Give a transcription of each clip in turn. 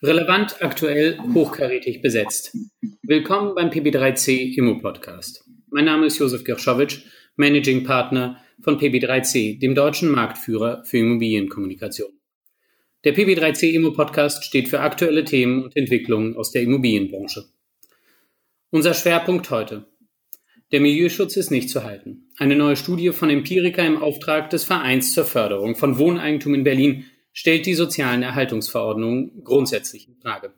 Relevant, aktuell, hochkarätig besetzt. Willkommen beim PB3C Immo Podcast. Mein Name ist Josef Gershowitsch, Managing Partner von PB3C, dem deutschen Marktführer für Immobilienkommunikation. Der PB3C Immo Podcast steht für aktuelle Themen und Entwicklungen aus der Immobilienbranche. Unser Schwerpunkt heute. Der Milieuschutz ist nicht zu halten. Eine neue Studie von Empirica im Auftrag des Vereins zur Förderung von Wohneigentum in Berlin stellt die sozialen Erhaltungsverordnungen grundsätzlich in Frage.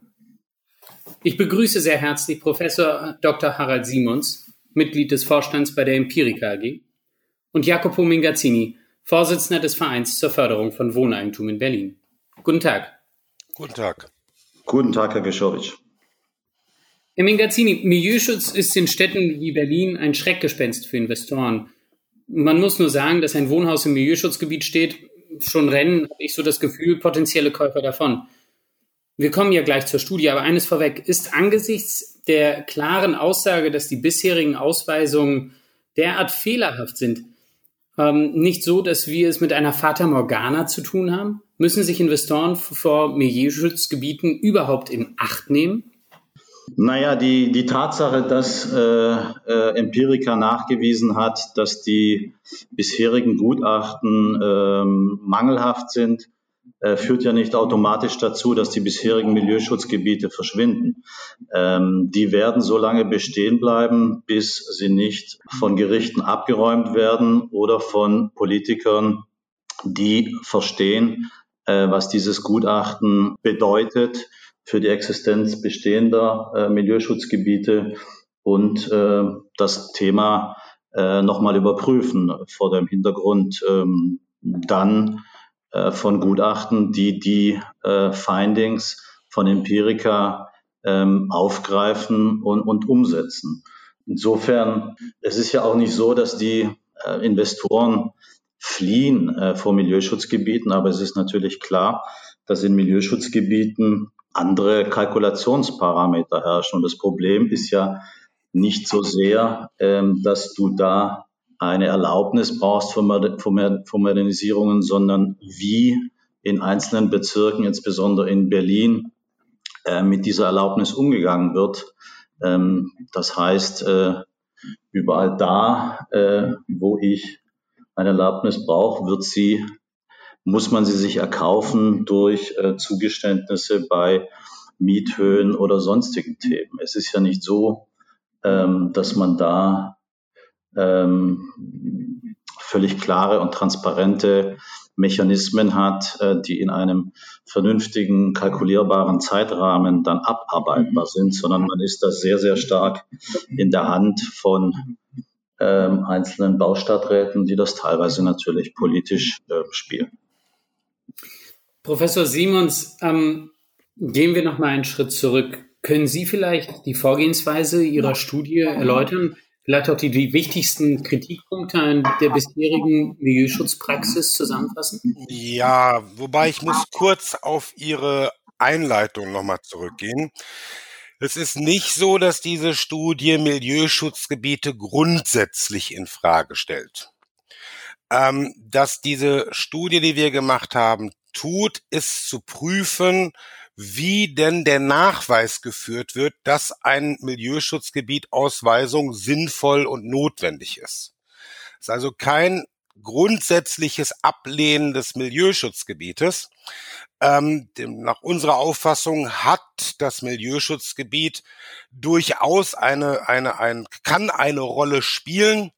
Ich begrüße sehr herzlich Professor Dr. Harald Simons, Mitglied des Vorstands bei der Empirica AG, und Jacopo Mingazzini, Vorsitzender des Vereins zur Förderung von Wohneigentum in Berlin. Guten Tag. Guten Tag. Guten Tag, Herr Geschowitsch. Herr Mingazzini, Milieuschutz ist in Städten wie Berlin ein Schreckgespenst für Investoren. Man muss nur sagen, dass ein Wohnhaus im Milieuschutzgebiet steht, schon rennen, habe ich so das Gefühl, potenzielle Käufer davon. Wir kommen ja gleich zur Studie, aber eines vorweg. Ist angesichts der klaren Aussage, dass die bisherigen Ausweisungen derart fehlerhaft sind, ähm, nicht so, dass wir es mit einer Fata Morgana zu tun haben? Müssen sich Investoren vor Milieuschutzgebieten überhaupt in Acht nehmen? Naja, die, die Tatsache, dass äh, äh, Empirica nachgewiesen hat, dass die bisherigen Gutachten äh, mangelhaft sind, äh, führt ja nicht automatisch dazu, dass die bisherigen Milieuschutzgebiete verschwinden. Ähm, die werden so lange bestehen bleiben, bis sie nicht von Gerichten abgeräumt werden oder von Politikern, die verstehen, äh, was dieses Gutachten bedeutet für die Existenz bestehender äh, Milieuschutzgebiete und äh, das Thema äh, nochmal überprüfen vor dem Hintergrund ähm, dann äh, von Gutachten, die die äh, Findings von Empirica ähm, aufgreifen und, und umsetzen. Insofern, es ist ja auch nicht so, dass die äh, Investoren fliehen äh, vor Milieuschutzgebieten, aber es ist natürlich klar, dass in Milieuschutzgebieten andere Kalkulationsparameter herrschen. Und das Problem ist ja nicht so sehr, ähm, dass du da eine Erlaubnis brauchst für, Modernisierungen, sondern wie in einzelnen Bezirken, insbesondere in Berlin, äh, mit dieser Erlaubnis umgegangen wird. Ähm, das heißt, äh, überall da, äh, wo ich eine Erlaubnis brauche, wird sie muss man sie sich erkaufen durch äh, Zugeständnisse bei Miethöhen oder sonstigen Themen. Es ist ja nicht so, ähm, dass man da ähm, völlig klare und transparente Mechanismen hat, äh, die in einem vernünftigen, kalkulierbaren Zeitrahmen dann abarbeitbar sind, sondern man ist da sehr, sehr stark in der Hand von ähm, einzelnen Baustadträten, die das teilweise natürlich politisch äh, spielen. Professor Simons, ähm, gehen wir noch mal einen Schritt zurück. Können Sie vielleicht die Vorgehensweise Ihrer Studie erläutern? Vielleicht auch die, die wichtigsten Kritikpunkte der bisherigen Milieuschutzpraxis zusammenfassen? Ja, wobei ich muss kurz auf Ihre Einleitung nochmal zurückgehen. Es ist nicht so, dass diese Studie Milieuschutzgebiete grundsätzlich in Frage stellt. Ähm, dass diese Studie, die wir gemacht haben, tut, ist zu prüfen, wie denn der Nachweis geführt wird, dass ein Milieuschutzgebiet Ausweisung sinnvoll und notwendig ist. Es ist also kein grundsätzliches Ablehnen des Milieuschutzgebietes. Ähm, nach unserer Auffassung hat das Milieuschutzgebiet durchaus eine, eine, ein, kann eine Rolle spielen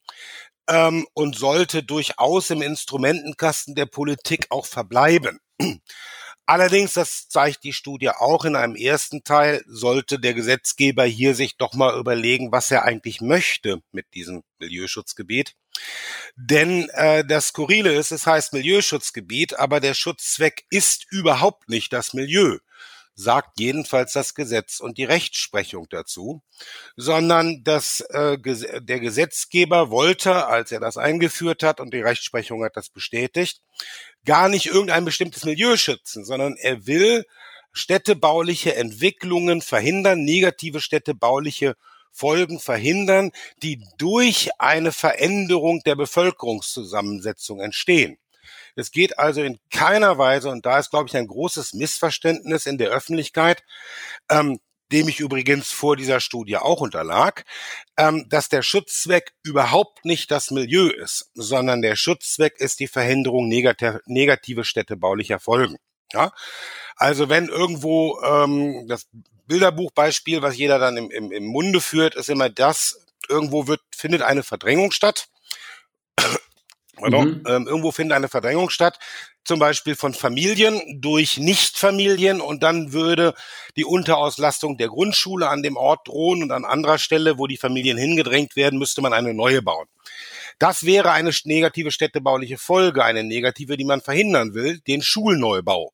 ähm, und sollte durchaus im Instrumentenkasten der Politik auch verbleiben. Allerdings, das zeigt die Studie auch in einem ersten Teil, sollte der Gesetzgeber hier sich doch mal überlegen, was er eigentlich möchte mit diesem Milieuschutzgebiet. Denn äh, das Skurrile ist, es heißt Milieuschutzgebiet, aber der Schutzzweck ist überhaupt nicht das Milieu sagt jedenfalls das Gesetz und die Rechtsprechung dazu, sondern dass äh, der Gesetzgeber wollte, als er das eingeführt hat und die Rechtsprechung hat das bestätigt, gar nicht irgendein bestimmtes Milieu schützen, sondern er will städtebauliche Entwicklungen verhindern, negative städtebauliche Folgen verhindern, die durch eine Veränderung der Bevölkerungszusammensetzung entstehen. Es geht also in keiner Weise, und da ist, glaube ich, ein großes Missverständnis in der Öffentlichkeit, ähm, dem ich übrigens vor dieser Studie auch unterlag, ähm, dass der Schutzzweck überhaupt nicht das Milieu ist, sondern der Schutzzweck ist die Verhinderung negativ, negative städtebaulicher Folgen. Ja? Also wenn irgendwo ähm, das Bilderbuchbeispiel, was jeder dann im, im, im Munde führt, ist immer das, irgendwo wird, findet eine Verdrängung statt Mhm. Ähm, irgendwo findet eine Verdrängung statt, zum Beispiel von Familien durch Nichtfamilien und dann würde die Unterauslastung der Grundschule an dem Ort drohen und an anderer Stelle, wo die Familien hingedrängt werden, müsste man eine neue bauen. Das wäre eine negative städtebauliche Folge, eine negative, die man verhindern will, den Schulneubau.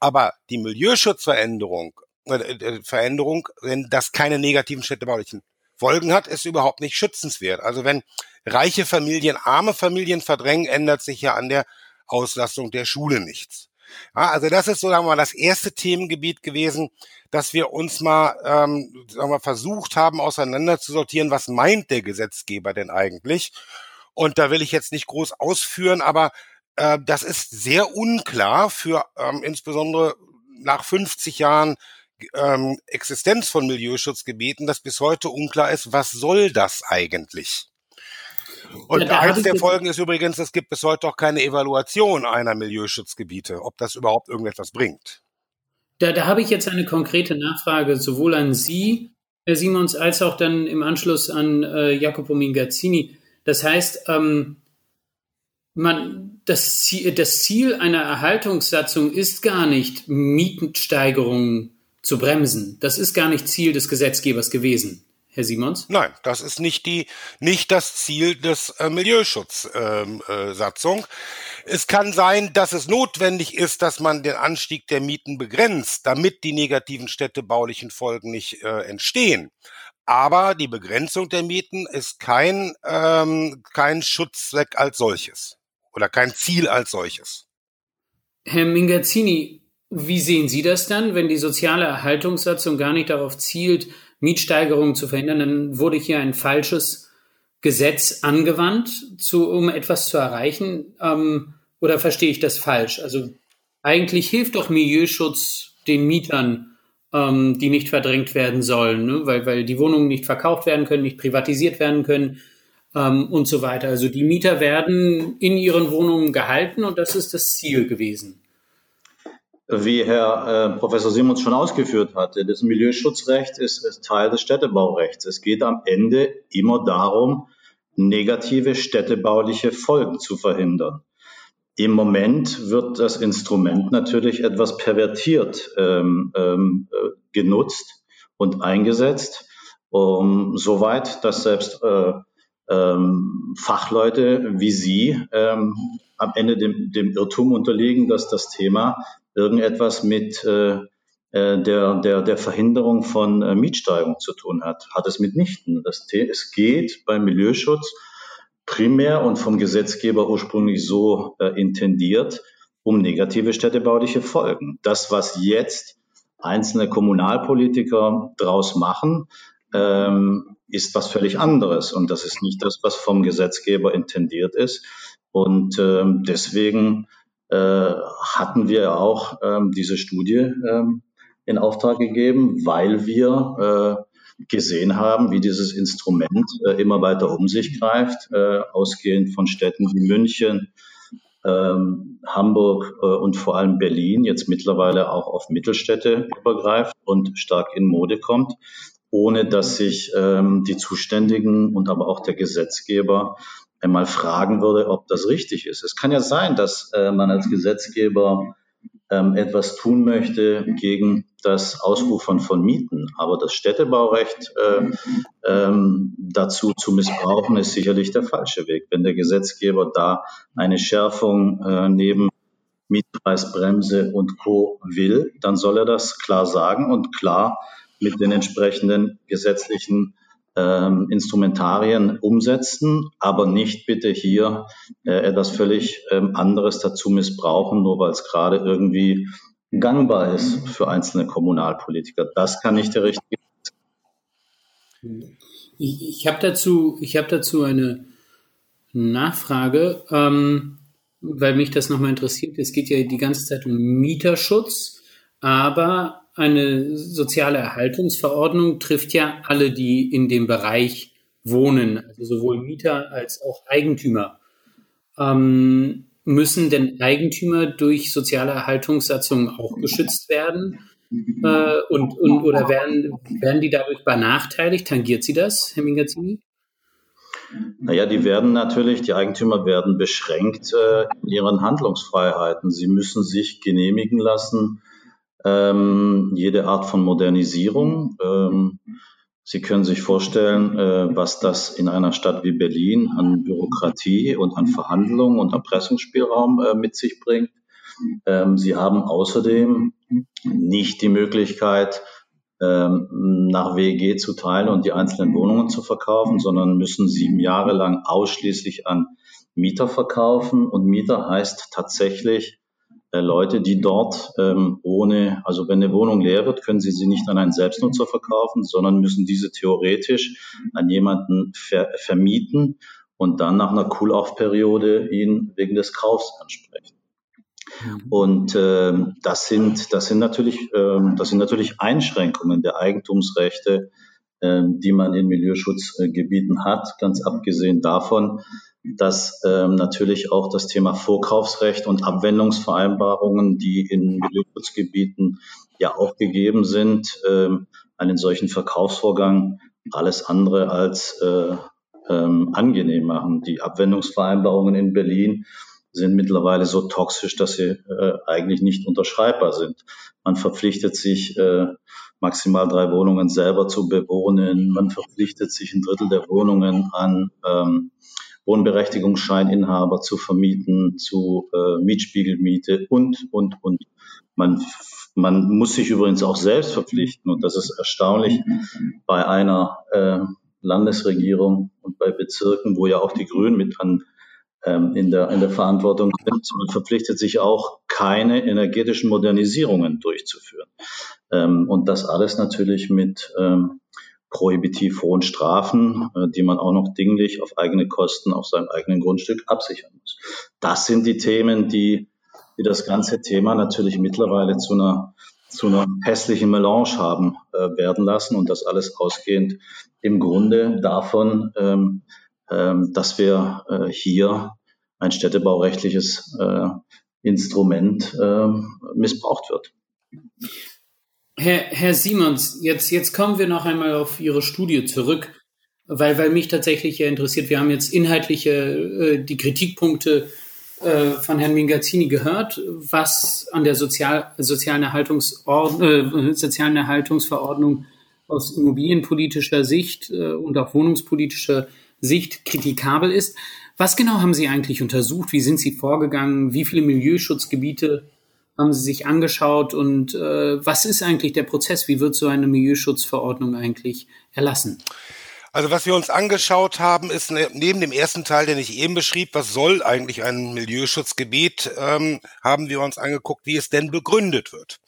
Aber die Milieuschutzveränderung, äh, äh Veränderung, wenn das keine negativen städtebaulichen Folgen hat, ist überhaupt nicht schützenswert. Also wenn reiche Familien arme Familien verdrängen, ändert sich ja an der Auslastung der Schule nichts. Ja, also das ist so sagen wir mal das erste Themengebiet gewesen, dass wir uns mal, ähm, sagen wir, versucht haben, auseinander zu sortieren, was meint der Gesetzgeber denn eigentlich? Und da will ich jetzt nicht groß ausführen, aber äh, das ist sehr unklar für ähm, insbesondere nach 50 Jahren ähm, Existenz von Milieuschutzgebieten, dass bis heute unklar ist, was soll das eigentlich? Und ja, eins der Folgen ist übrigens, es gibt bis heute auch keine Evaluation einer Milieuschutzgebiete, ob das überhaupt irgendetwas bringt. Da, da habe ich jetzt eine konkrete Nachfrage sowohl an Sie, Herr Simons, als auch dann im Anschluss an äh, Jacopo Mingazzini. Das heißt, ähm, man, das, Ziel, das Ziel einer Erhaltungssatzung ist gar nicht, Mietensteigerungen zu bremsen. Das ist gar nicht Ziel des Gesetzgebers gewesen. Herr Simons? Nein, das ist nicht die, nicht das Ziel des äh, Milieuschutzsatzung. Ähm, äh, es kann sein, dass es notwendig ist, dass man den Anstieg der Mieten begrenzt, damit die negativen städtebaulichen Folgen nicht äh, entstehen. Aber die Begrenzung der Mieten ist kein, ähm, kein Schutzzweck als solches oder kein Ziel als solches. Herr Mingazzini, wie sehen Sie das dann, wenn die soziale Erhaltungssatzung gar nicht darauf zielt, Mietsteigerungen zu verhindern, dann wurde hier ein falsches Gesetz angewandt, zu, um etwas zu erreichen. Ähm, oder verstehe ich das falsch? Also eigentlich hilft doch Milieuschutz den Mietern, ähm, die nicht verdrängt werden sollen, ne? weil, weil die Wohnungen nicht verkauft werden können, nicht privatisiert werden können ähm, und so weiter. Also die Mieter werden in ihren Wohnungen gehalten und das ist das Ziel gewesen wie Herr äh, Professor Simons schon ausgeführt hatte, das Milieuschutzrecht ist, ist Teil des Städtebaurechts. Es geht am Ende immer darum, negative städtebauliche Folgen zu verhindern. Im Moment wird das Instrument natürlich etwas pervertiert ähm, ähm, äh, genutzt und eingesetzt, um, soweit, dass selbst äh, ähm, Fachleute wie Sie ähm, am Ende dem, dem Irrtum unterliegen, dass das Thema irgendetwas mit äh, äh, der, der, der Verhinderung von äh, Mietsteigerung zu tun hat. Hat es mitnichten. Das, es geht beim Milieuschutz primär und vom Gesetzgeber ursprünglich so äh, intendiert um negative städtebauliche Folgen. Das, was jetzt einzelne Kommunalpolitiker draus machen, ähm, ist was völlig anderes. Und das ist nicht das, was vom Gesetzgeber intendiert ist. Und ähm, deswegen hatten wir auch ähm, diese Studie ähm, in Auftrag gegeben, weil wir äh, gesehen haben, wie dieses Instrument äh, immer weiter um sich greift, äh, ausgehend von Städten wie München, ähm, Hamburg äh, und vor allem Berlin jetzt mittlerweile auch auf Mittelstädte übergreift und stark in Mode kommt, ohne dass sich ähm, die Zuständigen und aber auch der Gesetzgeber einmal fragen würde, ob das richtig ist. Es kann ja sein, dass äh, man als Gesetzgeber ähm, etwas tun möchte gegen das Ausufern von Mieten. Aber das Städtebaurecht äh, ähm, dazu zu missbrauchen, ist sicherlich der falsche Weg. Wenn der Gesetzgeber da eine Schärfung äh, neben Mietpreisbremse und Co. will, dann soll er das klar sagen und klar mit den entsprechenden gesetzlichen ähm, Instrumentarien umsetzen, aber nicht bitte hier äh, etwas völlig ähm, anderes dazu missbrauchen, nur weil es gerade irgendwie gangbar ist für einzelne Kommunalpolitiker. Das kann nicht der richtige. Ich, ich habe dazu, ich habe dazu eine Nachfrage. Ähm, weil mich das nochmal interessiert. Es geht ja die ganze Zeit um Mieterschutz, aber eine soziale Erhaltungsverordnung trifft ja alle, die in dem Bereich wohnen, also sowohl Mieter als auch Eigentümer. Ähm, müssen denn Eigentümer durch soziale Erhaltungssatzungen auch geschützt werden? Äh, und, und, oder werden, werden die dadurch benachteiligt? Tangiert sie das, Herr Mingazzini? Naja, die werden natürlich, die Eigentümer werden beschränkt äh, in ihren Handlungsfreiheiten. Sie müssen sich genehmigen lassen, ähm, jede Art von Modernisierung. Ähm, Sie können sich vorstellen, äh, was das in einer Stadt wie Berlin an Bürokratie und an Verhandlungen und Erpressungsspielraum äh, mit sich bringt. Ähm, Sie haben außerdem nicht die Möglichkeit, ähm, nach WEG zu teilen und die einzelnen Wohnungen zu verkaufen, sondern müssen sieben Jahre lang ausschließlich an Mieter verkaufen. Und Mieter heißt tatsächlich Leute, die dort ähm, ohne, also wenn eine Wohnung leer wird, können sie sie nicht an einen Selbstnutzer verkaufen, sondern müssen diese theoretisch an jemanden ver vermieten und dann nach einer Cool-Off-Periode ihn wegen des Kaufs ansprechen. Mhm. Und äh, das sind das sind natürlich äh, das sind natürlich Einschränkungen der Eigentumsrechte, äh, die man in Milieuschutzgebieten hat. Ganz abgesehen davon, dass ähm, natürlich auch das Thema Vorkaufsrecht und Abwendungsvereinbarungen, die in Milieuschutzgebieten ja auch gegeben sind, ähm, einen solchen Verkaufsvorgang alles andere als äh, ähm, angenehm machen. Die Abwendungsvereinbarungen in Berlin sind mittlerweile so toxisch, dass sie äh, eigentlich nicht unterschreibbar sind. Man verpflichtet sich, äh, maximal drei Wohnungen selber zu bewohnen. Man verpflichtet sich ein Drittel der Wohnungen an ähm, Wohnberechtigungsscheininhaber zu vermieten, zu äh, Mietspiegelmiete und, und, und. Man, man muss sich übrigens auch selbst verpflichten und das ist erstaunlich bei einer äh, Landesregierung und bei Bezirken, wo ja auch die Grünen mit an in, der, in der Verantwortung sind. Man verpflichtet sich auch, keine energetischen Modernisierungen durchzuführen. Ähm, und das alles natürlich mit ähm, prohibitiv hohen Strafen, äh, die man auch noch dinglich auf eigene Kosten auf seinem eigenen Grundstück absichern muss. Das sind die Themen, die, die das ganze Thema natürlich mittlerweile zu einer zu einer hässlichen Melange haben äh, werden lassen und das alles ausgehend im Grunde davon, ähm, ähm, dass wir äh, hier ein städtebaurechtliches äh, Instrument äh, missbraucht wird. Herr, Herr Simons, jetzt, jetzt kommen wir noch einmal auf Ihre Studie zurück, weil, weil mich tatsächlich ja interessiert, wir haben jetzt inhaltliche, äh, die Kritikpunkte von Herrn Mingazzini gehört, was an der Sozial, sozialen, äh, sozialen Erhaltungsverordnung aus immobilienpolitischer Sicht äh, und auch wohnungspolitischer Sicht kritikabel ist. Was genau haben Sie eigentlich untersucht? Wie sind Sie vorgegangen? Wie viele Milieuschutzgebiete haben Sie sich angeschaut und äh, was ist eigentlich der Prozess? Wie wird so eine Milieuschutzverordnung eigentlich erlassen? Also was wir uns angeschaut haben, ist ne, neben dem ersten Teil, den ich eben beschrieb, was soll eigentlich ein Milieuschutzgebiet, ähm, haben wir uns angeguckt, wie es denn begründet wird.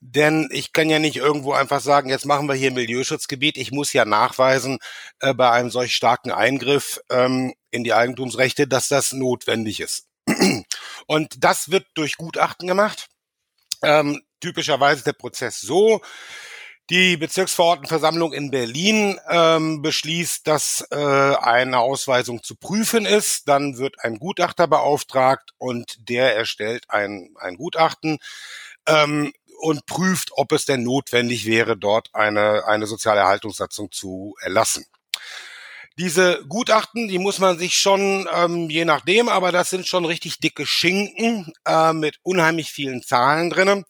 Denn ich kann ja nicht irgendwo einfach sagen, jetzt machen wir hier ein Milieuschutzgebiet. Ich muss ja nachweisen äh, bei einem solch starken Eingriff ähm, in die Eigentumsrechte, dass das notwendig ist. Und das wird durch Gutachten gemacht. Ähm, typischerweise der Prozess so, die Bezirksverordnetenversammlung in Berlin ähm, beschließt, dass äh, eine Ausweisung zu prüfen ist. Dann wird ein Gutachter beauftragt und der erstellt ein, ein Gutachten ähm, und prüft, ob es denn notwendig wäre, dort eine, eine soziale Erhaltungssatzung zu erlassen. Diese Gutachten, die muss man sich schon, ähm, je nachdem, aber das sind schon richtig dicke Schinken äh, mit unheimlich vielen Zahlen drinnen.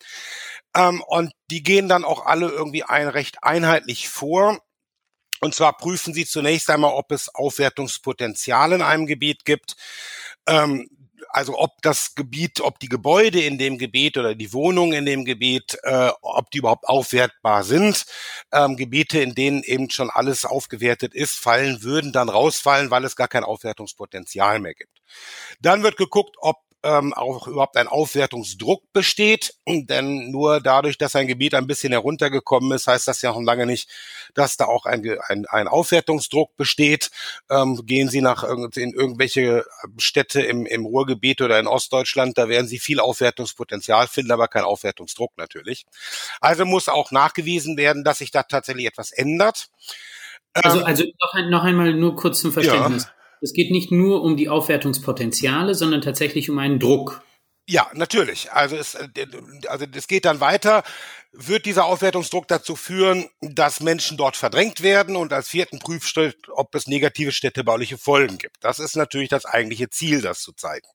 Ähm, und die gehen dann auch alle irgendwie ein recht einheitlich vor. Und zwar prüfen sie zunächst einmal, ob es Aufwertungspotenzial in einem Gebiet gibt. Ähm, also ob das Gebiet, ob die Gebäude in dem Gebiet oder die Wohnungen in dem Gebiet, äh, ob die überhaupt aufwertbar sind. Ähm, Gebiete, in denen eben schon alles aufgewertet ist, fallen, würden dann rausfallen, weil es gar kein Aufwertungspotenzial mehr gibt. Dann wird geguckt, ob ähm, auch überhaupt ein Aufwertungsdruck besteht. Denn nur dadurch, dass ein Gebiet ein bisschen heruntergekommen ist, heißt das ja noch lange nicht, dass da auch ein, ein, ein Aufwertungsdruck besteht. Ähm, gehen Sie nach in irgendwelche Städte im, im Ruhrgebiet oder in Ostdeutschland, da werden Sie viel Aufwertungspotenzial finden, aber kein Aufwertungsdruck natürlich. Also muss auch nachgewiesen werden, dass sich da tatsächlich etwas ändert. Also, ähm, also noch, ein, noch einmal nur kurz zum Verständnis. Ja. Es geht nicht nur um die Aufwertungspotenziale, sondern tatsächlich um einen Druck. Ja, natürlich. Also es, äh, also es geht dann weiter. Wird dieser Aufwertungsdruck dazu führen, dass Menschen dort verdrängt werden und als vierten Prüfschritt, ob es negative städtebauliche Folgen gibt. Das ist natürlich das eigentliche Ziel, das zu zeigen.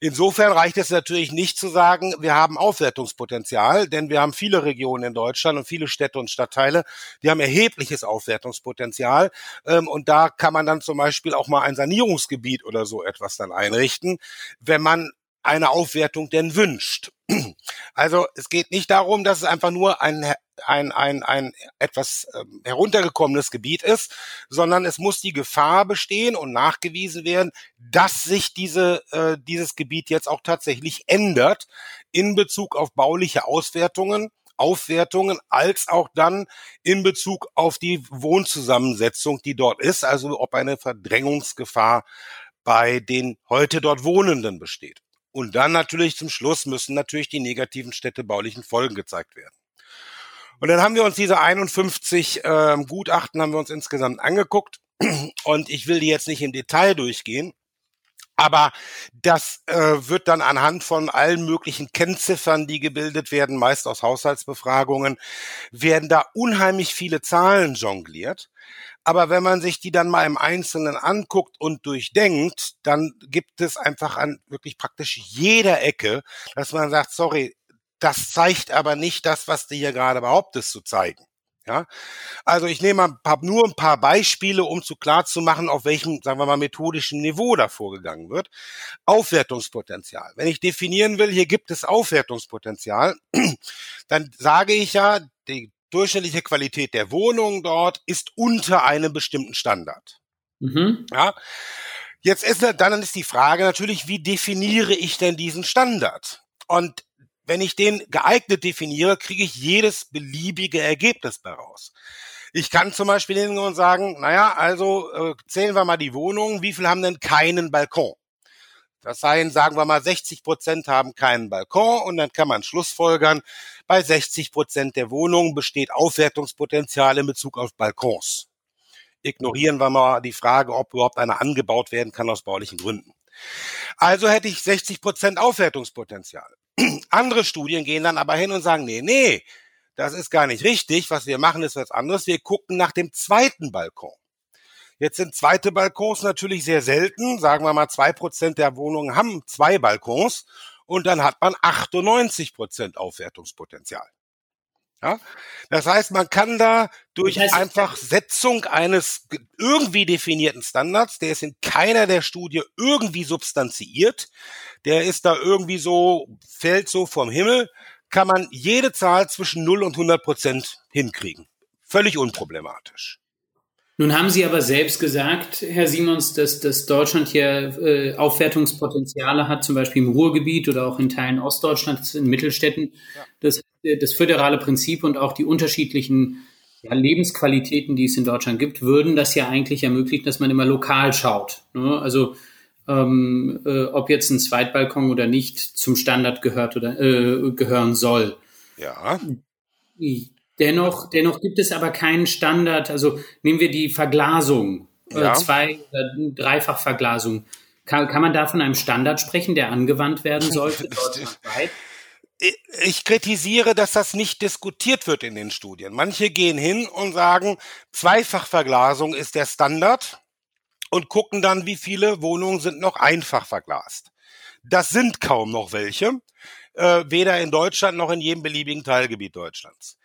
Insofern reicht es natürlich nicht zu sagen, wir haben Aufwertungspotenzial, denn wir haben viele Regionen in Deutschland und viele Städte und Stadtteile, die haben erhebliches Aufwertungspotenzial. Ähm, und da kann man dann zum Beispiel auch mal ein Sanierungsgebiet oder so etwas dann einrichten, wenn man eine Aufwertung denn wünscht. Also es geht nicht darum, dass es einfach nur ein, ein, ein, ein etwas ähm, heruntergekommenes Gebiet ist, sondern es muss die Gefahr bestehen und nachgewiesen werden, dass sich diese, äh, dieses Gebiet jetzt auch tatsächlich ändert in Bezug auf bauliche Auswertungen, Aufwertungen, als auch dann in Bezug auf die Wohnzusammensetzung, die dort ist, also ob eine Verdrängungsgefahr bei den heute dort Wohnenden besteht. Und dann natürlich zum Schluss müssen natürlich die negativen städtebaulichen Folgen gezeigt werden. Und dann haben wir uns diese 51 äh, Gutachten haben wir uns insgesamt angeguckt. Und ich will die jetzt nicht im Detail durchgehen. Aber das äh, wird dann anhand von allen möglichen Kennziffern, die gebildet werden, meist aus Haushaltsbefragungen, werden da unheimlich viele Zahlen jongliert. Aber wenn man sich die dann mal im Einzelnen anguckt und durchdenkt, dann gibt es einfach an wirklich praktisch jeder Ecke, dass man sagt, sorry, das zeigt aber nicht das, was du hier gerade behauptest zu zeigen. Ja, also ich nehme ein paar, nur ein paar Beispiele, um zu klar zu machen, auf welchem, sagen wir mal, methodischen Niveau da vorgegangen wird. Aufwertungspotenzial. Wenn ich definieren will, hier gibt es Aufwertungspotenzial, dann sage ich ja, die durchschnittliche Qualität der Wohnung dort ist unter einem bestimmten Standard. Mhm. Ja. Jetzt ist dann ist die Frage natürlich, wie definiere ich denn diesen Standard? Und wenn ich den geeignet definiere, kriege ich jedes beliebige Ergebnis daraus. Ich kann zum Beispiel hingehen und sagen, naja, also äh, zählen wir mal die Wohnungen, wie viel haben denn keinen Balkon? Das seien, sagen wir mal, 60 Prozent haben keinen Balkon und dann kann man Schlussfolgern, bei 60 Prozent der Wohnungen besteht Aufwertungspotenzial in Bezug auf Balkons. Ignorieren wir mal die Frage, ob überhaupt einer angebaut werden kann aus baulichen Gründen. Also hätte ich 60 Prozent Aufwertungspotenzial. Andere Studien gehen dann aber hin und sagen, nee, nee, das ist gar nicht richtig. Was wir machen, ist was anderes. Wir gucken nach dem zweiten Balkon. Jetzt sind zweite Balkons natürlich sehr selten. Sagen wir mal, zwei Prozent der Wohnungen haben zwei Balkons und dann hat man 98 Prozent Aufwertungspotenzial. Ja? Das heißt, man kann da durch das heißt, einfach Setzung eines irgendwie definierten Standards, der ist in keiner der Studie irgendwie substanziiert, der ist da irgendwie so, fällt so vom Himmel, kann man jede Zahl zwischen 0 und 100 Prozent hinkriegen. Völlig unproblematisch. Nun haben Sie aber selbst gesagt, Herr Simons, dass, dass Deutschland hier äh, Aufwertungspotenziale hat, zum Beispiel im Ruhrgebiet oder auch in Teilen Ostdeutschlands, in Mittelstädten. Ja. Das, das föderale Prinzip und auch die unterschiedlichen ja, Lebensqualitäten, die es in Deutschland gibt, würden das ja eigentlich ermöglichen, dass man immer lokal schaut. Ne? Also ähm, äh, ob jetzt ein Zweitbalkon oder nicht zum Standard gehört oder äh, gehören soll. Ja. Dennoch, dennoch gibt es aber keinen Standard. Also nehmen wir die Verglasung, äh, ja. zwei oder Dreifachverglasung. Kann, kann man da von einem Standard sprechen, der angewandt werden sollte? ich kritisiere, dass das nicht diskutiert wird in den Studien. Manche gehen hin und sagen, Zweifachverglasung ist der Standard und gucken dann, wie viele Wohnungen sind noch einfach verglast. Das sind kaum noch welche, äh, weder in Deutschland noch in jedem beliebigen Teilgebiet Deutschlands.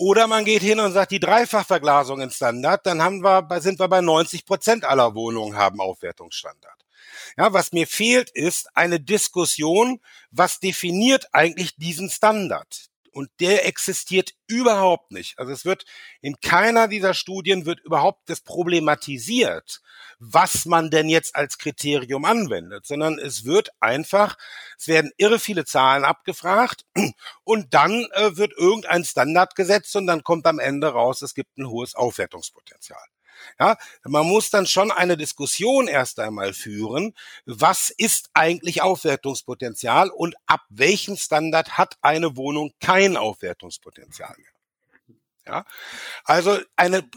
Oder man geht hin und sagt, die Dreifachverglasung in Standard, dann haben wir, sind wir bei 90 Prozent aller Wohnungen haben Aufwertungsstandard. Ja, was mir fehlt, ist eine Diskussion, was definiert eigentlich diesen Standard? Und der existiert überhaupt nicht. Also es wird in keiner dieser Studien wird überhaupt das problematisiert, was man denn jetzt als Kriterium anwendet, sondern es wird einfach, es werden irre viele Zahlen abgefragt und dann äh, wird irgendein Standard gesetzt und dann kommt am Ende raus, es gibt ein hohes Aufwertungspotenzial. Ja, man muss dann schon eine Diskussion erst einmal führen. Was ist eigentlich Aufwertungspotenzial und ab welchem Standard hat eine Wohnung kein Aufwertungspotenzial mehr? Ja, also eine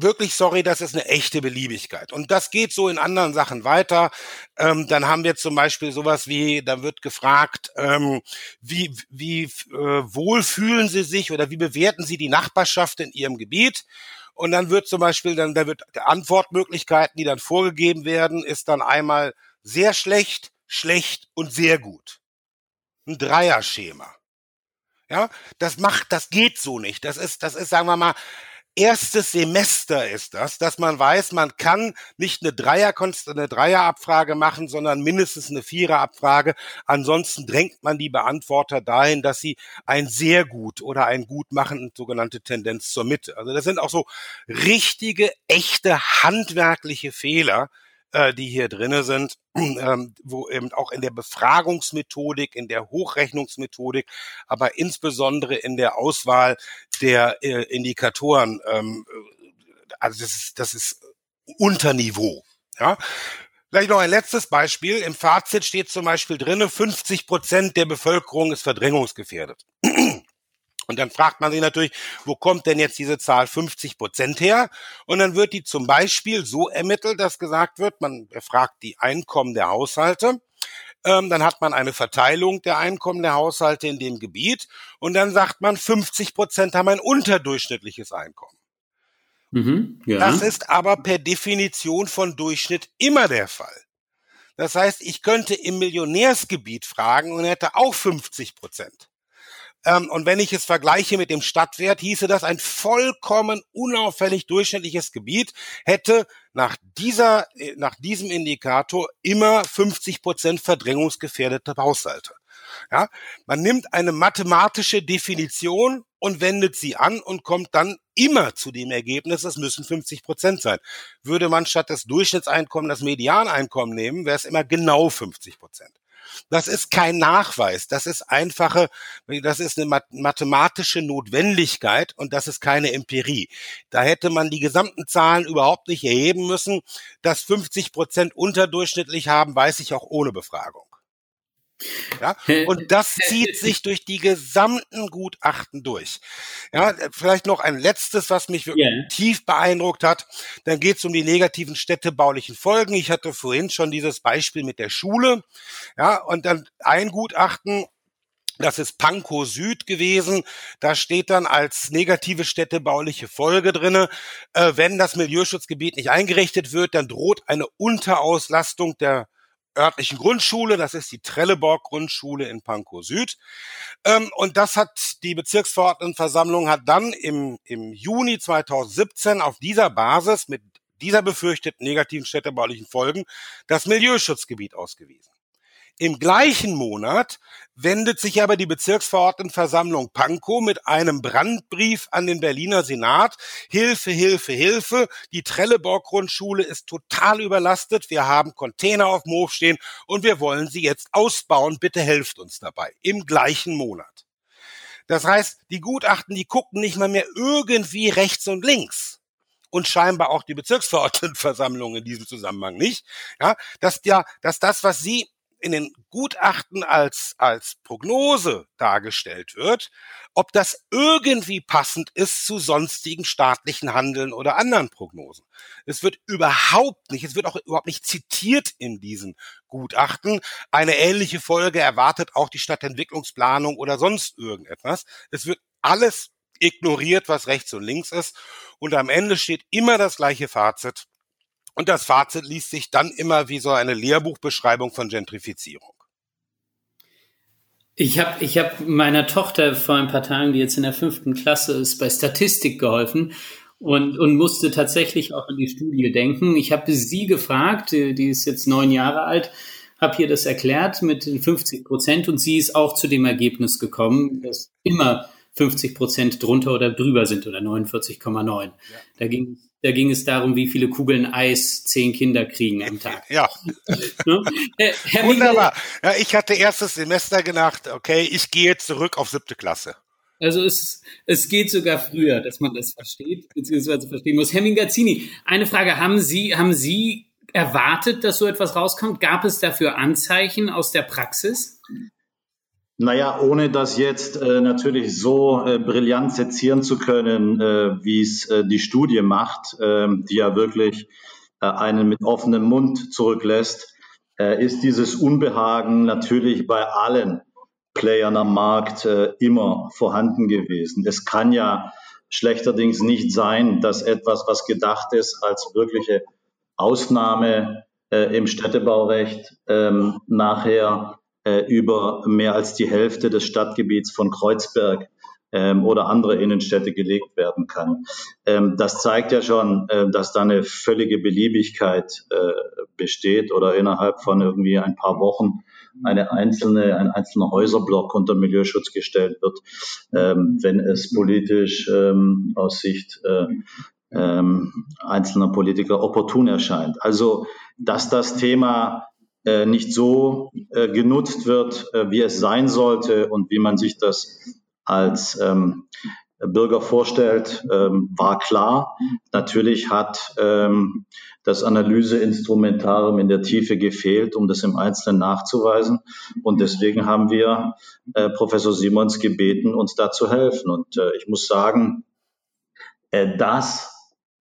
wirklich sorry, das ist eine echte Beliebigkeit. Und das geht so in anderen Sachen weiter. Ähm, dann haben wir zum Beispiel sowas wie, da wird gefragt, ähm, wie, wie äh, wohl fühlen Sie sich oder wie bewerten Sie die Nachbarschaft in Ihrem Gebiet? Und dann wird zum Beispiel, dann, da wird Antwortmöglichkeiten, die dann vorgegeben werden, ist dann einmal sehr schlecht, schlecht und sehr gut. Ein Dreierschema. Ja, das macht, das geht so nicht. Das ist, das ist, sagen wir mal, erstes Semester ist das, dass man weiß, man kann nicht eine Dreier eine Dreierabfrage machen, sondern mindestens eine Viererabfrage. Ansonsten drängt man die Beantworter dahin, dass sie ein sehr gut oder ein gut machen, sogenannte Tendenz zur Mitte. Also das sind auch so richtige, echte handwerkliche Fehler, äh, die hier drinne sind, ähm, wo eben auch in der Befragungsmethodik, in der Hochrechnungsmethodik, aber insbesondere in der Auswahl der äh, Indikatoren, ähm, äh, also das ist, das ist Unterniveau. Ja, Vielleicht noch ein letztes Beispiel. Im Fazit steht zum Beispiel drinne, 50 Prozent der Bevölkerung ist verdrängungsgefährdet. Und dann fragt man sich natürlich, wo kommt denn jetzt diese Zahl 50 Prozent her? Und dann wird die zum Beispiel so ermittelt, dass gesagt wird, man erfragt die Einkommen der Haushalte. Ähm, dann hat man eine Verteilung der Einkommen der Haushalte in dem Gebiet. Und dann sagt man, 50 Prozent haben ein unterdurchschnittliches Einkommen. Mhm, ja. Das ist aber per Definition von Durchschnitt immer der Fall. Das heißt, ich könnte im Millionärsgebiet fragen und hätte auch 50 Prozent. Ähm, und wenn ich es vergleiche mit dem Stadtwert, hieße das, ein vollkommen unauffällig durchschnittliches Gebiet hätte nach dieser, äh, nach diesem Indikator immer 50 Prozent verdrängungsgefährdete Haushalte. Ja, man nimmt eine mathematische Definition und wendet sie an und kommt dann immer zu dem Ergebnis, es müssen 50 Prozent sein. Würde man statt des Durchschnittseinkommen das Medianeinkommen nehmen, wäre es immer genau 50 Prozent. Das ist kein Nachweis. Das ist einfache, das ist eine mathematische Notwendigkeit und das ist keine Empirie. Da hätte man die gesamten Zahlen überhaupt nicht erheben müssen. Dass 50 Prozent unterdurchschnittlich haben, weiß ich auch ohne Befragung. Ja, und das zieht sich durch die gesamten Gutachten durch. Ja, vielleicht noch ein letztes, was mich wirklich yeah. tief beeindruckt hat. Dann geht es um die negativen städtebaulichen Folgen. Ich hatte vorhin schon dieses Beispiel mit der Schule. Ja, und dann ein Gutachten, das ist Pankow Süd gewesen. Da steht dann als negative städtebauliche Folge drinne, äh, wenn das Milieuschutzgebiet nicht eingerichtet wird, dann droht eine Unterauslastung der örtlichen Grundschule. Das ist die Trelleborg Grundschule in Pankow Süd. Ähm, und das hat die Bezirksverordnetenversammlung hat dann im, im Juni 2017 auf dieser Basis mit dieser befürchteten negativen städtebaulichen Folgen das Milieuschutzgebiet ausgewiesen. Im gleichen Monat wendet sich aber die Bezirksverordnetenversammlung Pankow mit einem Brandbrief an den Berliner Senat. Hilfe, Hilfe, Hilfe. Die Trelleborg-Grundschule ist total überlastet. Wir haben Container auf dem Hof stehen und wir wollen sie jetzt ausbauen. Bitte helft uns dabei. Im gleichen Monat. Das heißt, die Gutachten, die gucken nicht mal mehr irgendwie rechts und links und scheinbar auch die Bezirksverordnetenversammlung in diesem Zusammenhang nicht, ja, dass ja, dass das, was sie in den Gutachten als, als Prognose dargestellt wird, ob das irgendwie passend ist zu sonstigen staatlichen Handeln oder anderen Prognosen. Es wird überhaupt nicht, es wird auch überhaupt nicht zitiert in diesen Gutachten. Eine ähnliche Folge erwartet auch die Stadtentwicklungsplanung oder sonst irgendetwas. Es wird alles ignoriert, was rechts und links ist. Und am Ende steht immer das gleiche Fazit. Und das Fazit liest sich dann immer wie so eine Lehrbuchbeschreibung von Gentrifizierung. Ich habe ich hab meiner Tochter vor ein paar Tagen, die jetzt in der fünften Klasse ist, bei Statistik geholfen und, und musste tatsächlich auch an die Studie denken. Ich habe sie gefragt, die ist jetzt neun Jahre alt, habe ihr das erklärt mit den 50 Prozent und sie ist auch zu dem Ergebnis gekommen, dass immer 50 Prozent drunter oder drüber sind oder 49,9. Ja. Da ging da ging es darum, wie viele Kugeln Eis zehn Kinder kriegen am Tag. Ja. ne? Wunderbar. Ja, ich hatte erstes Semester gedacht, okay, ich gehe zurück auf siebte Klasse. Also es, es geht sogar früher, dass man das versteht, beziehungsweise verstehen muss. Herr Mingazzini, eine Frage. Haben Sie, haben Sie erwartet, dass so etwas rauskommt? Gab es dafür Anzeichen aus der Praxis? Naja, ohne das jetzt äh, natürlich so äh, brillant sezieren zu können, äh, wie es äh, die Studie macht, äh, die ja wirklich äh, einen mit offenem Mund zurücklässt, äh, ist dieses Unbehagen natürlich bei allen Playern am Markt immer vorhanden gewesen. Es kann ja schlechterdings nicht sein, dass etwas, was gedacht ist als wirkliche Ausnahme im Städtebaurecht, ähm, nachher äh, über mehr als die Hälfte des Stadtgebiets von Kreuzberg ähm, oder andere Innenstädte gelegt werden kann. Ähm, das zeigt ja schon, äh, dass da eine völlige Beliebigkeit äh, besteht oder innerhalb von irgendwie ein paar Wochen eine einzelne, ein einzelner Häuserblock unter Milieuschutz gestellt wird, ähm, wenn es politisch ähm, aus Sicht äh, ähm, einzelner Politiker opportun erscheint. Also, dass das Thema nicht so äh, genutzt wird, äh, wie es sein sollte und wie man sich das als ähm, Bürger vorstellt, ähm, war klar. Natürlich hat ähm, das Analyseinstrumentarium in der Tiefe gefehlt, um das im Einzelnen nachzuweisen. Und deswegen haben wir äh, Professor Simons gebeten, uns da zu helfen. Und äh, ich muss sagen, äh, das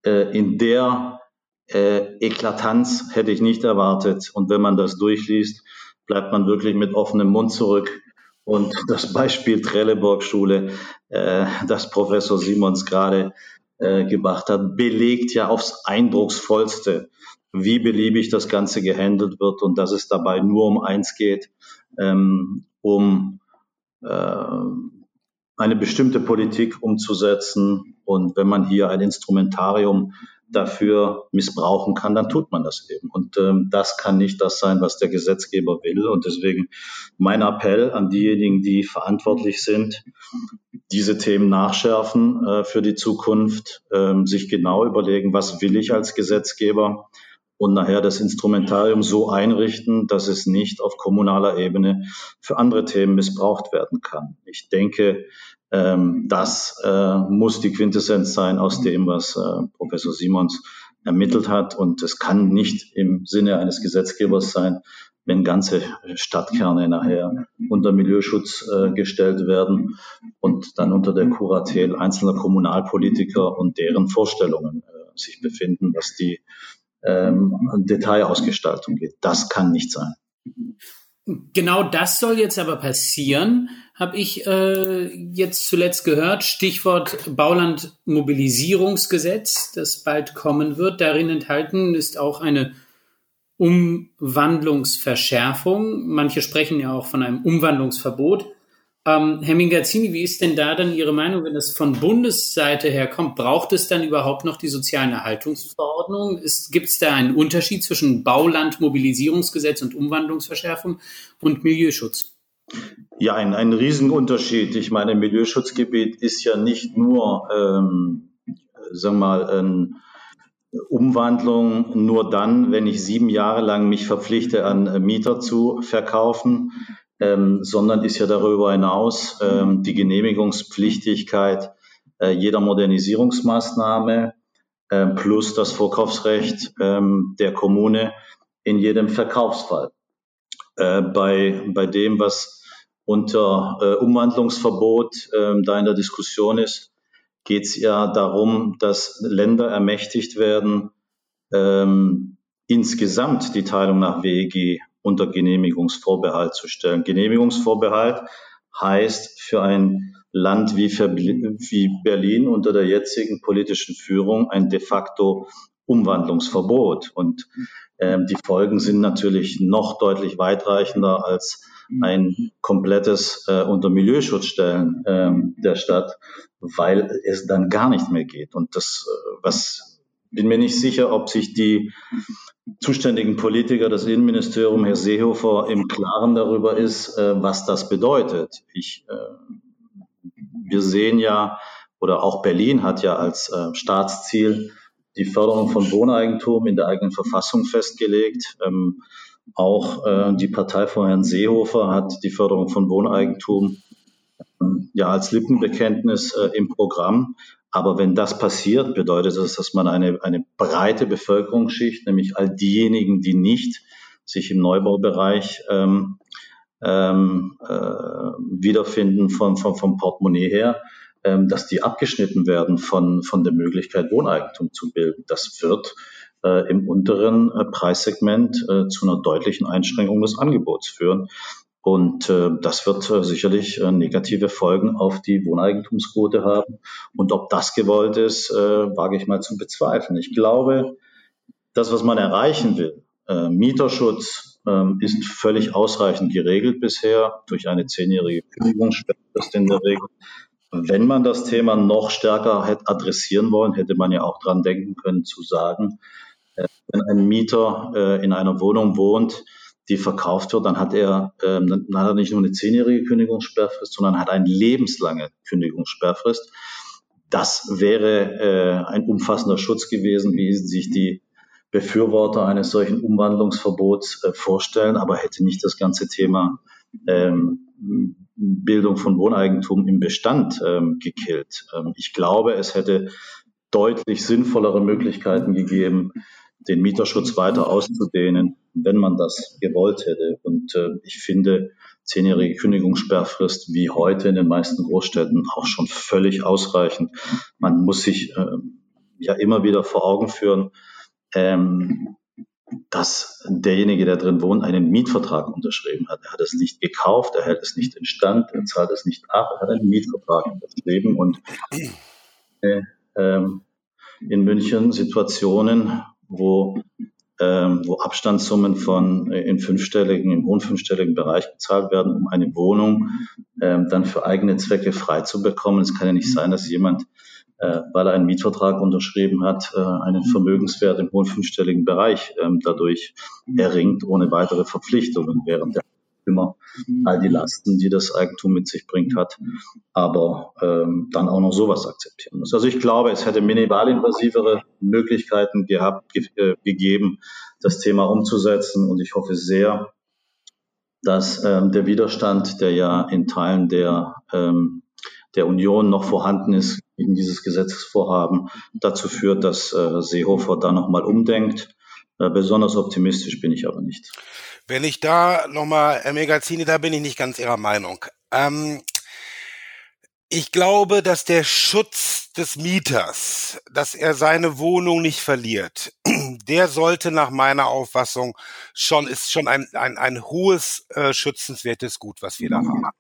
äh, in der äh, Eklatanz hätte ich nicht erwartet. Und wenn man das durchliest, bleibt man wirklich mit offenem Mund zurück. Und das Beispiel Trelleborg-Schule, äh, das Professor Simons gerade äh, gebracht hat, belegt ja aufs eindrucksvollste, wie beliebig das Ganze gehandelt wird und dass es dabei nur um eins geht, ähm, um äh, eine bestimmte Politik umzusetzen. Und wenn man hier ein Instrumentarium dafür missbrauchen kann, dann tut man das eben. Und ähm, das kann nicht das sein, was der Gesetzgeber will. Und deswegen mein Appell an diejenigen, die verantwortlich sind, diese Themen nachschärfen äh, für die Zukunft, ähm, sich genau überlegen, was will ich als Gesetzgeber und nachher das Instrumentarium so einrichten, dass es nicht auf kommunaler Ebene für andere Themen missbraucht werden kann. Ich denke, ähm, das äh, muss die Quintessenz sein aus dem, was äh, Professor Simons ermittelt hat. Und es kann nicht im Sinne eines Gesetzgebers sein, wenn ganze Stadtkerne nachher unter Milieuschutz äh, gestellt werden und dann unter der Kuratel einzelner Kommunalpolitiker und deren Vorstellungen äh, sich befinden, was die ähm, Detailausgestaltung geht. Das kann nicht sein. Genau das soll jetzt aber passieren, habe ich äh, jetzt zuletzt gehört. Stichwort Baulandmobilisierungsgesetz, das bald kommen wird. Darin enthalten ist auch eine Umwandlungsverschärfung. Manche sprechen ja auch von einem Umwandlungsverbot. Ähm, Herr Mingazzini, wie ist denn da dann Ihre Meinung, wenn es von Bundesseite her kommt? Braucht es dann überhaupt noch die sozialen Erhaltungsverordnung? Gibt es da einen Unterschied zwischen Baulandmobilisierungsgesetz und Umwandlungsverschärfung und Milieuschutz? Ja, ein, ein Riesenunterschied. Ich meine, Milieuschutzgebiet ist ja nicht nur, ähm, sagen wir mal, ein Umwandlung nur dann, wenn ich sieben Jahre lang mich verpflichte, an Mieter zu verkaufen, ähm, sondern ist ja darüber hinaus ähm, die Genehmigungspflichtigkeit äh, jeder Modernisierungsmaßnahme äh, plus das Vorkaufsrecht ähm, der Kommune in jedem Verkaufsfall. Äh, bei, bei dem, was unter äh, Umwandlungsverbot äh, da in der Diskussion ist, geht es ja darum, dass Länder ermächtigt werden, ähm, insgesamt die Teilung nach WEG unter Genehmigungsvorbehalt zu stellen. Genehmigungsvorbehalt heißt für ein Land wie, wie Berlin unter der jetzigen politischen Führung ein de facto Umwandlungsverbot. Und ähm, die Folgen sind natürlich noch deutlich weitreichender als ein komplettes äh, unter Milieuschutzstellen ähm, der Stadt, weil es dann gar nicht mehr geht. Und das, äh, was bin mir nicht sicher, ob sich die zuständigen Politiker, das Innenministerium, Herr Seehofer, im Klaren darüber ist, äh, was das bedeutet. Ich äh, wir sehen ja, oder auch Berlin hat ja als äh, Staatsziel die Förderung von Wohneigentum in der eigenen Verfassung festgelegt. Ähm, auch äh, die Partei von Herrn Seehofer hat die Förderung von Wohneigentum ähm, ja als Lippenbekenntnis äh, im Programm. Aber wenn das passiert, bedeutet das, dass man eine, eine breite Bevölkerungsschicht, nämlich all diejenigen, die nicht sich im Neubaubereich ähm, ähm, äh, wiederfinden vom, vom, vom Portemonnaie her, ähm, dass die abgeschnitten werden von, von der Möglichkeit, Wohneigentum zu bilden. Das wird äh, im unteren äh, Preissegment äh, zu einer deutlichen Einschränkung des Angebots führen. Und äh, das wird äh, sicherlich äh, negative Folgen auf die Wohneigentumsquote haben. Und ob das gewollt ist, äh, wage ich mal zu bezweifeln. Ich glaube, das, was man erreichen will, äh, Mieterschutz äh, ist völlig ausreichend geregelt bisher durch eine zehnjährige Kündigungssperrfrist in der Regel. Wenn man das Thema noch stärker hätte adressieren wollen, hätte man ja auch dran denken können zu sagen, äh, wenn ein Mieter äh, in einer Wohnung wohnt, die verkauft wird, dann hat er, ähm, dann hat er nicht nur eine zehnjährige Kündigungssperrfrist, sondern hat eine lebenslange Kündigungssperrfrist. Das wäre äh, ein umfassender Schutz gewesen, wie sich die Befürworter eines solchen Umwandlungsverbots äh, vorstellen, aber hätte nicht das ganze Thema ähm, Bildung von Wohneigentum im Bestand ähm, gekillt. Ähm, ich glaube, es hätte deutlich sinnvollere Möglichkeiten gegeben, den Mieterschutz weiter auszudehnen, wenn man das gewollt hätte. Und äh, ich finde zehnjährige Kündigungssperrfrist wie heute in den meisten Großstädten auch schon völlig ausreichend. Man muss sich äh, ja immer wieder vor Augen führen, ähm, dass derjenige, der drin wohnt, einen Mietvertrag unterschrieben hat. Er hat es nicht gekauft, er hält es nicht in Stand, er zahlt es nicht ab, er hat einen Mietvertrag unterschrieben und äh, ähm, in München Situationen, wo, ähm, wo Abstandssummen von äh, in fünfstelligen, im hohen fünfstelligen Bereich gezahlt werden, um eine Wohnung ähm, dann für eigene Zwecke frei zu bekommen. Es kann ja nicht sein, dass jemand, äh, weil er einen Mietvertrag unterschrieben hat, äh, einen Vermögenswert im hohen fünfstelligen Bereich ähm, dadurch erringt, ohne weitere Verpflichtungen, während der immer all die Lasten, die das Eigentum mit sich bringt, hat, aber ähm, dann auch noch sowas akzeptieren muss. Also ich glaube, es hätte minimalinvasivere Möglichkeiten gehabt, ge äh, gegeben, das Thema umzusetzen und ich hoffe sehr, dass ähm, der Widerstand, der ja in Teilen der, ähm, der Union noch vorhanden ist gegen dieses Gesetzesvorhaben, dazu führt, dass äh, Seehofer da nochmal umdenkt. Äh, besonders optimistisch bin ich aber nicht. Wenn ich da nochmal, Herr Megazzini, da bin ich nicht ganz Ihrer Meinung. Ähm, ich glaube, dass der Schutz des Mieters, dass er seine Wohnung nicht verliert, der sollte nach meiner Auffassung schon, ist schon ein, ein, ein hohes äh, schützenswertes Gut, was wir da haben.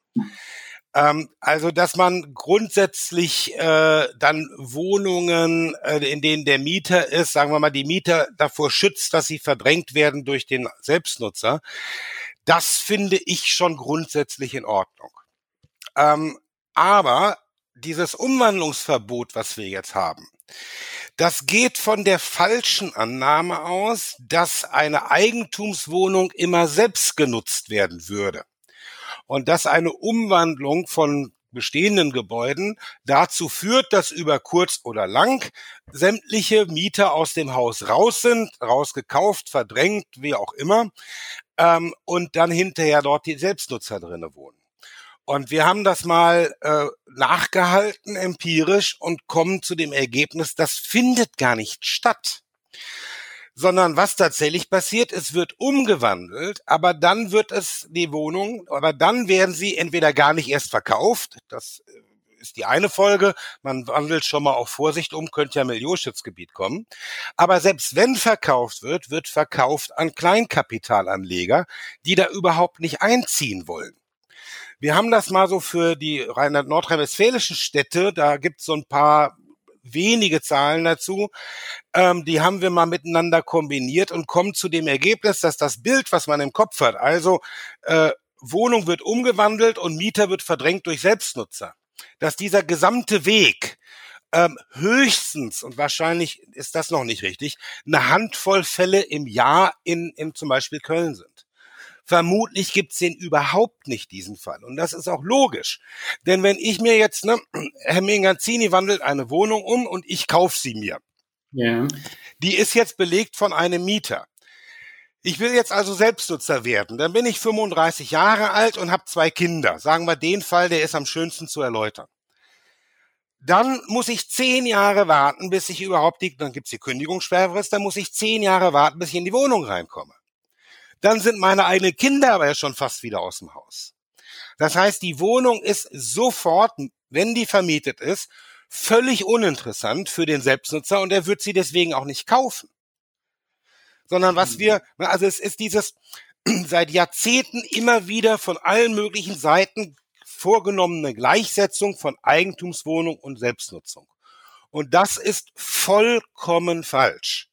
Ähm, also, dass man grundsätzlich äh, dann Wohnungen, äh, in denen der Mieter ist, sagen wir mal, die Mieter davor schützt, dass sie verdrängt werden durch den Selbstnutzer, das finde ich schon grundsätzlich in Ordnung. Ähm, aber dieses Umwandlungsverbot, was wir jetzt haben, das geht von der falschen Annahme aus, dass eine Eigentumswohnung immer selbst genutzt werden würde und dass eine Umwandlung von bestehenden Gebäuden dazu führt, dass über kurz oder lang sämtliche Mieter aus dem Haus raus sind, rausgekauft, verdrängt, wie auch immer, ähm, und dann hinterher dort die Selbstnutzer drinnen wohnen. Und wir haben das mal äh, nachgehalten empirisch und kommen zu dem Ergebnis, das findet gar nicht statt sondern was tatsächlich passiert, es wird umgewandelt, aber dann wird es die Wohnung, aber dann werden sie entweder gar nicht erst verkauft, das äh, ist die eine Folge, man wandelt schon mal auf Vorsicht um, könnte ja Milieuschutzgebiet kommen, aber selbst wenn verkauft wird, wird verkauft an Kleinkapitalanleger, die da überhaupt nicht einziehen wollen. Wir haben das mal so für die nordrhein-westfälischen Städte, da gibt es so ein paar wenige Zahlen dazu. Ähm, die haben wir mal miteinander kombiniert und kommen zu dem Ergebnis, dass das Bild, was man im Kopf hat, also äh, Wohnung wird umgewandelt und Mieter wird verdrängt durch Selbstnutzer, dass dieser gesamte Weg ähm, höchstens, und wahrscheinlich ist das noch nicht richtig, eine Handvoll Fälle im Jahr in, in zum Beispiel Köln sind. Vermutlich gibt's den überhaupt nicht, diesen Fall. Und das ist auch logisch. Denn wenn ich mir jetzt, ne, Herr Menganzini wandelt eine Wohnung um und ich kaufe sie mir. Ja. Die ist jetzt belegt von einem Mieter. Ich will jetzt also Selbstnutzer werden. Dann bin ich 35 Jahre alt und habe zwei Kinder. Sagen wir den Fall, der ist am schönsten zu erläutern. Dann muss ich zehn Jahre warten, bis ich überhaupt die, dann gibt's die Kündigungssperrfrist, dann muss ich zehn Jahre warten, bis ich in die Wohnung reinkomme. Dann sind meine eigenen Kinder aber ja schon fast wieder aus dem Haus. Das heißt, die Wohnung ist sofort, wenn die vermietet ist, völlig uninteressant für den Selbstnutzer und er wird sie deswegen auch nicht kaufen. Sondern was mhm. wir, also es ist dieses seit Jahrzehnten immer wieder von allen möglichen Seiten vorgenommene Gleichsetzung von Eigentumswohnung und Selbstnutzung. Und das ist vollkommen falsch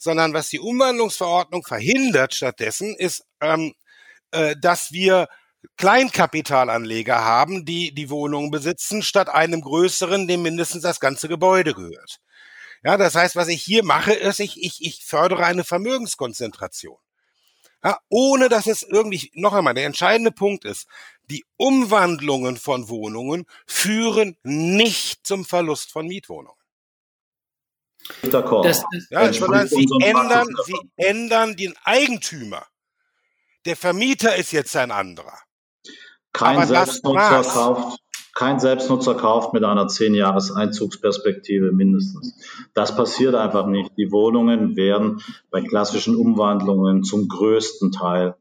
sondern was die Umwandlungsverordnung verhindert stattdessen ist, ähm, äh, dass wir Kleinkapitalanleger haben, die die Wohnungen besitzen, statt einem größeren, dem mindestens das ganze Gebäude gehört. Ja, das heißt, was ich hier mache, ist, ich, ich, ich fördere eine Vermögenskonzentration. Ja, ohne dass es irgendwie, noch einmal, der entscheidende Punkt ist, die Umwandlungen von Wohnungen führen nicht zum Verlust von Mietwohnungen. Das, ja, sondern sie ändern, sie ändern den Eigentümer. Der Vermieter ist jetzt ein anderer. Kein Selbstnutzer kauft, kein Selbstnutzer kauft mit einer 10 Jahres Einzugsperspektive mindestens. Das passiert einfach nicht. Die Wohnungen werden bei klassischen Umwandlungen zum größten Teil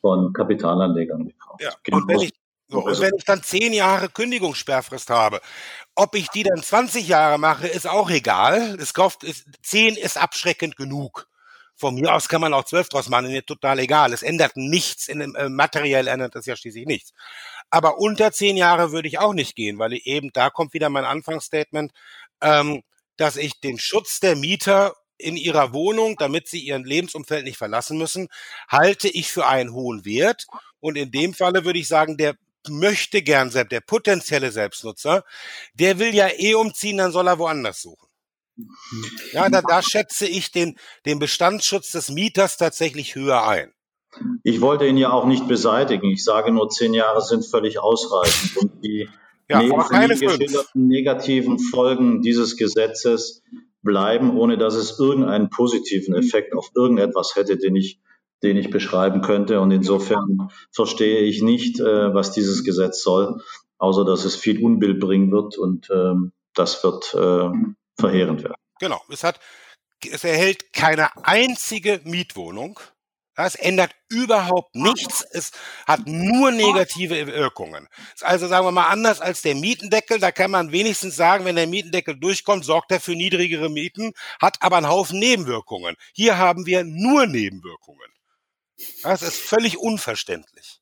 von Kapitalanlegern gekauft. Ja, und wenn ich, so, und wenn ich dann zehn Jahre Kündigungssperrfrist habe ob ich die dann 20 Jahre mache, ist auch egal. Es kauft, ist, 10 ist abschreckend genug. Von mir aus kann man auch 12 draus machen, ist total egal. Es ändert nichts, in äh, materiell ändert das ja schließlich nichts. Aber unter 10 Jahre würde ich auch nicht gehen, weil eben da kommt wieder mein Anfangsstatement, ähm, dass ich den Schutz der Mieter in ihrer Wohnung, damit sie ihren Lebensumfeld nicht verlassen müssen, halte ich für einen hohen Wert. Und in dem Falle würde ich sagen, der möchte gern selbst, der potenzielle Selbstnutzer, der will ja eh umziehen, dann soll er woanders suchen. Ja, da, da schätze ich den, den Bestandsschutz des Mieters tatsächlich höher ein. Ich wollte ihn ja auch nicht beseitigen. Ich sage nur, zehn Jahre sind völlig ausreichend. Und die ja, geschilderten negativen Folgen dieses Gesetzes bleiben, ohne dass es irgendeinen positiven Effekt auf irgendetwas hätte, den ich den ich beschreiben könnte. Und insofern verstehe ich nicht, äh, was dieses Gesetz soll, außer dass es viel Unbill bringen wird und ähm, das wird äh, verheerend werden. Genau. Es hat, es erhält keine einzige Mietwohnung. Es ändert überhaupt nichts. Es hat nur negative Wirkungen. Also sagen wir mal anders als der Mietendeckel. Da kann man wenigstens sagen, wenn der Mietendeckel durchkommt, sorgt er für niedrigere Mieten, hat aber einen Haufen Nebenwirkungen. Hier haben wir nur Nebenwirkungen. Das ist völlig unverständlich.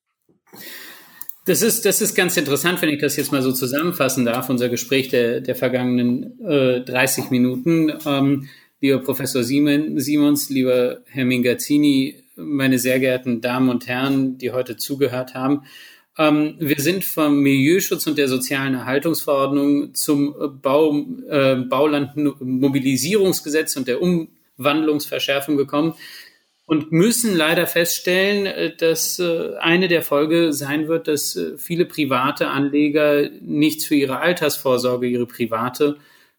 Das ist, das ist ganz interessant, wenn ich das jetzt mal so zusammenfassen darf, unser Gespräch der, der vergangenen äh, 30 Minuten. Ähm, lieber Professor Simon, Simons, lieber Herr Mingazzini, meine sehr geehrten Damen und Herren, die heute zugehört haben. Ähm, wir sind vom Milieuschutz und der sozialen Erhaltungsverordnung zum Bau, äh, Baulandmobilisierungsgesetz und der Umwandlungsverschärfung gekommen und müssen leider feststellen, äh, dass äh, eine der Folge sein wird, dass äh, viele private Anleger nichts für ihre Altersvorsorge, ihre private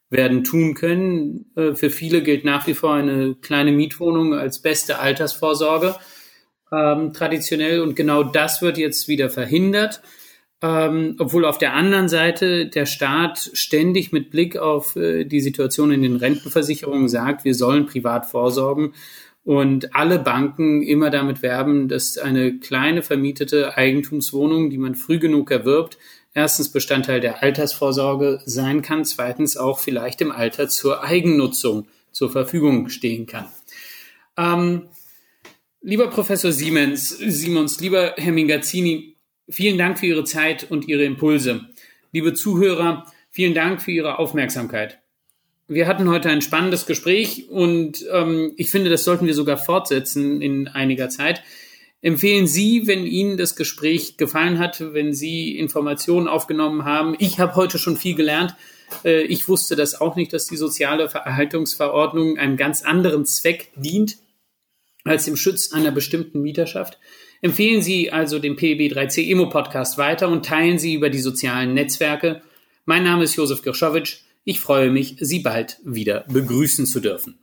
werden tun können. Für viele gilt nach wie vor eine kleine Mietwohnung als beste Altersvorsorge ähm, traditionell und genau das wird jetzt wieder verhindert. Ähm, obwohl auf der anderen Seite der Staat ständig mit Blick auf äh, die Situation in den Rentenversicherungen sagt, wir sollen privat vorsorgen und alle Banken immer damit werben, dass eine kleine vermietete Eigentumswohnung, die man früh genug erwirbt, erstens Bestandteil der Altersvorsorge sein kann, zweitens auch vielleicht im Alter zur Eigennutzung zur Verfügung stehen kann. Ähm, lieber Professor Siemens, Simons, lieber Herr Mingazzini, vielen Dank für Ihre Zeit und Ihre Impulse. Liebe Zuhörer, vielen Dank für Ihre Aufmerksamkeit wir hatten heute ein spannendes Gespräch und ähm, ich finde, das sollten wir sogar fortsetzen in einiger Zeit. Empfehlen Sie, wenn Ihnen das Gespräch gefallen hat, wenn Sie Informationen aufgenommen haben. Ich habe heute schon viel gelernt. Äh, ich wusste das auch nicht, dass die soziale Erhaltungsverordnung einem ganz anderen Zweck dient als dem Schutz einer bestimmten Mieterschaft. Empfehlen Sie also den PB3C Immo Podcast weiter und teilen Sie über die sozialen Netzwerke. Mein Name ist Josef Girschowitsch. Ich freue mich, Sie bald wieder begrüßen zu dürfen.